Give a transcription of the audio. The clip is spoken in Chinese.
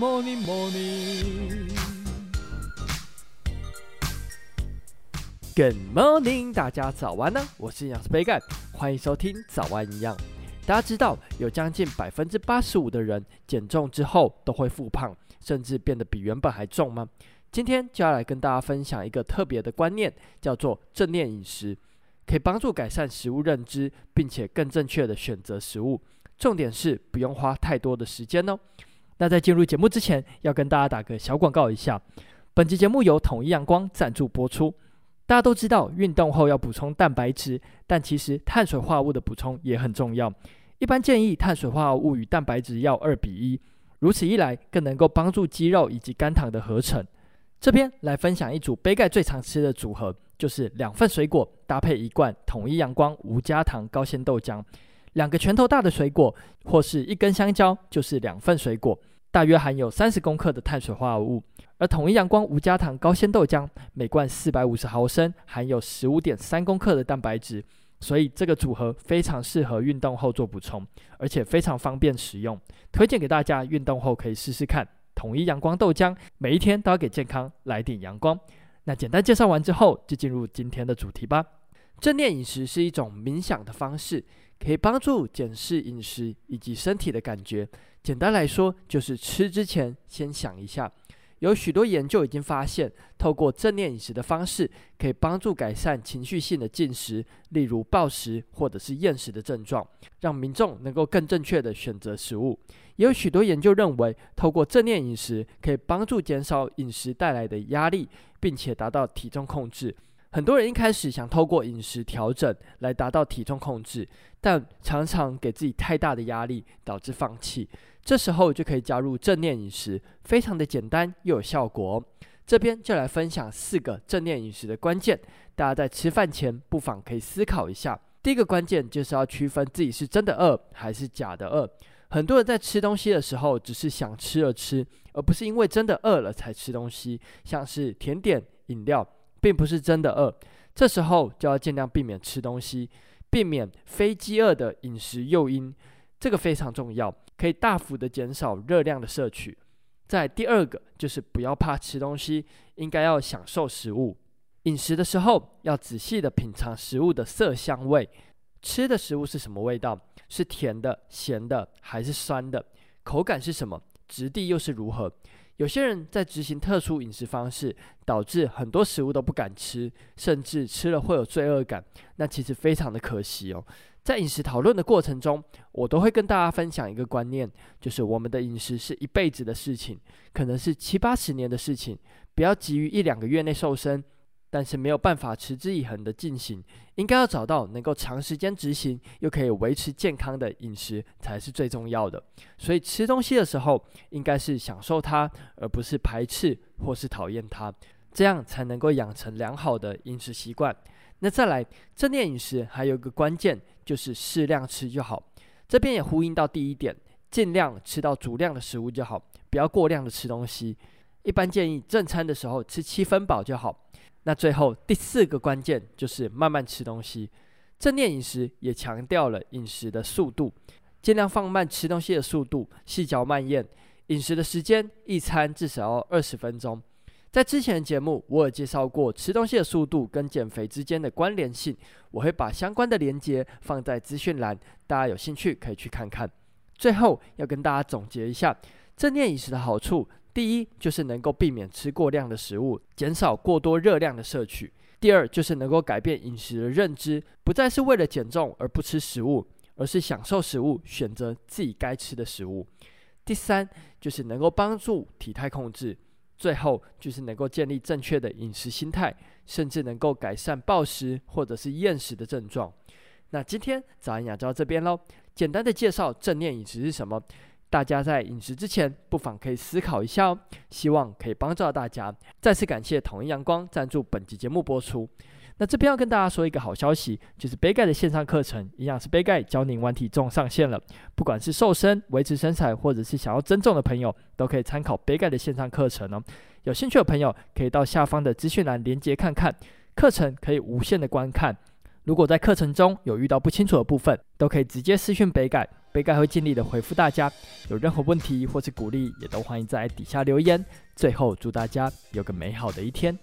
morning, morning. Good morning，大家早安呢！我是营养师杯盖，欢迎收听早安营养。大家知道，有将近百分之八十五的人减重之后都会复胖，甚至变得比原本还重吗？今天就要来跟大家分享一个特别的观念，叫做正念饮食，可以帮助改善食物认知，并且更正确的选择食物。重点是不用花太多的时间哦。那在进入节目之前，要跟大家打个小广告一下，本集节目由统一阳光赞助播出。大家都知道，运动后要补充蛋白质，但其实碳水化合物的补充也很重要。一般建议碳水化合物与蛋白质要二比一，如此一来更能够帮助肌肉以及肝糖的合成。这边来分享一组杯盖最常吃的组合，就是两份水果搭配一罐统一阳光无加糖高纤豆浆。两个拳头大的水果或是一根香蕉，就是两份水果，大约含有三十公克的碳水化合物。而统一阳光无加糖高纤豆浆每罐四百五十毫升，含有十五点三公克的蛋白质。所以这个组合非常适合运动后做补充，而且非常方便使用，推荐给大家。运动后可以试试看统一阳光豆浆，每一天都要给健康来点阳光。那简单介绍完之后，就进入今天的主题吧。正念饮食是一种冥想的方式，可以帮助检视饮食以及身体的感觉。简单来说，就是吃之前先想一下。有许多研究已经发现，透过正念饮食的方式，可以帮助改善情绪性的进食，例如暴食或者是厌食的症状，让民众能够更正确地选择食物。也有许多研究认为，透过正念饮食可以帮助减少饮食带来的压力，并且达到体重控制。很多人一开始想透过饮食调整来达到体重控制，但常常给自己太大的压力，导致放弃。这时候就可以加入正念饮食，非常的简单又有效果。这边就来分享四个正念饮食的关键，大家在吃饭前不妨可以思考一下。第一个关键就是要区分自己是真的饿还是假的饿。很多人在吃东西的时候只是想吃而吃，而不是因为真的饿了才吃东西，像是甜点、饮料，并不是真的饿。这时候就要尽量避免吃东西，避免非饥饿的饮食诱因。这个非常重要，可以大幅的减少热量的摄取。在第二个就是不要怕吃东西，应该要享受食物。饮食的时候要仔细的品尝食物的色香味，吃的食物是什么味道？是甜的、咸的还是酸的？口感是什么？质地又是如何？有些人在执行特殊饮食方式，导致很多食物都不敢吃，甚至吃了会有罪恶感，那其实非常的可惜哦。在饮食讨论的过程中，我都会跟大家分享一个观念，就是我们的饮食是一辈子的事情，可能是七八十年的事情。不要急于一两个月内瘦身，但是没有办法持之以恒的进行，应该要找到能够长时间执行又可以维持健康的饮食才是最重要的。所以吃东西的时候，应该是享受它，而不是排斥或是讨厌它，这样才能够养成良好的饮食习惯。那再来正念饮食，还有一个关键就是适量吃就好。这边也呼应到第一点，尽量吃到足量的食物就好，不要过量的吃东西。一般建议正餐的时候吃七分饱就好。那最后第四个关键就是慢慢吃东西。正念饮食也强调了饮食的速度，尽量放慢吃东西的速度，细嚼慢咽。饮食的时间，一餐至少要二十分钟。在之前的节目，我有介绍过吃东西的速度跟减肥之间的关联性，我会把相关的连接放在资讯栏，大家有兴趣可以去看看。最后要跟大家总结一下正念饮食的好处：第一，就是能够避免吃过量的食物，减少过多热量的摄取；第二，就是能够改变饮食的认知，不再是为了减重而不吃食物，而是享受食物，选择自己该吃的食物；第三，就是能够帮助体态控制。最后就是能够建立正确的饮食心态，甚至能够改善暴食或者是厌食的症状。那今天早安营养就到这边喽，简单的介绍正念饮食是什么，大家在饮食之前不妨可以思考一下哦，希望可以帮助到大家。再次感谢统一阳光赞助本集节目播出。那这边要跟大家说一个好消息，就是杯盖的线上课程营养师杯盖教您玩体重上线了。不管是瘦身、维持身材，或者是想要增重的朋友，都可以参考杯盖的线上课程哦。有兴趣的朋友可以到下方的资讯栏连接看看，课程可以无限的观看。如果在课程中有遇到不清楚的部分，都可以直接私讯杯盖，杯盖会尽力的回复大家。有任何问题或是鼓励，也都欢迎在底下留言。最后，祝大家有个美好的一天。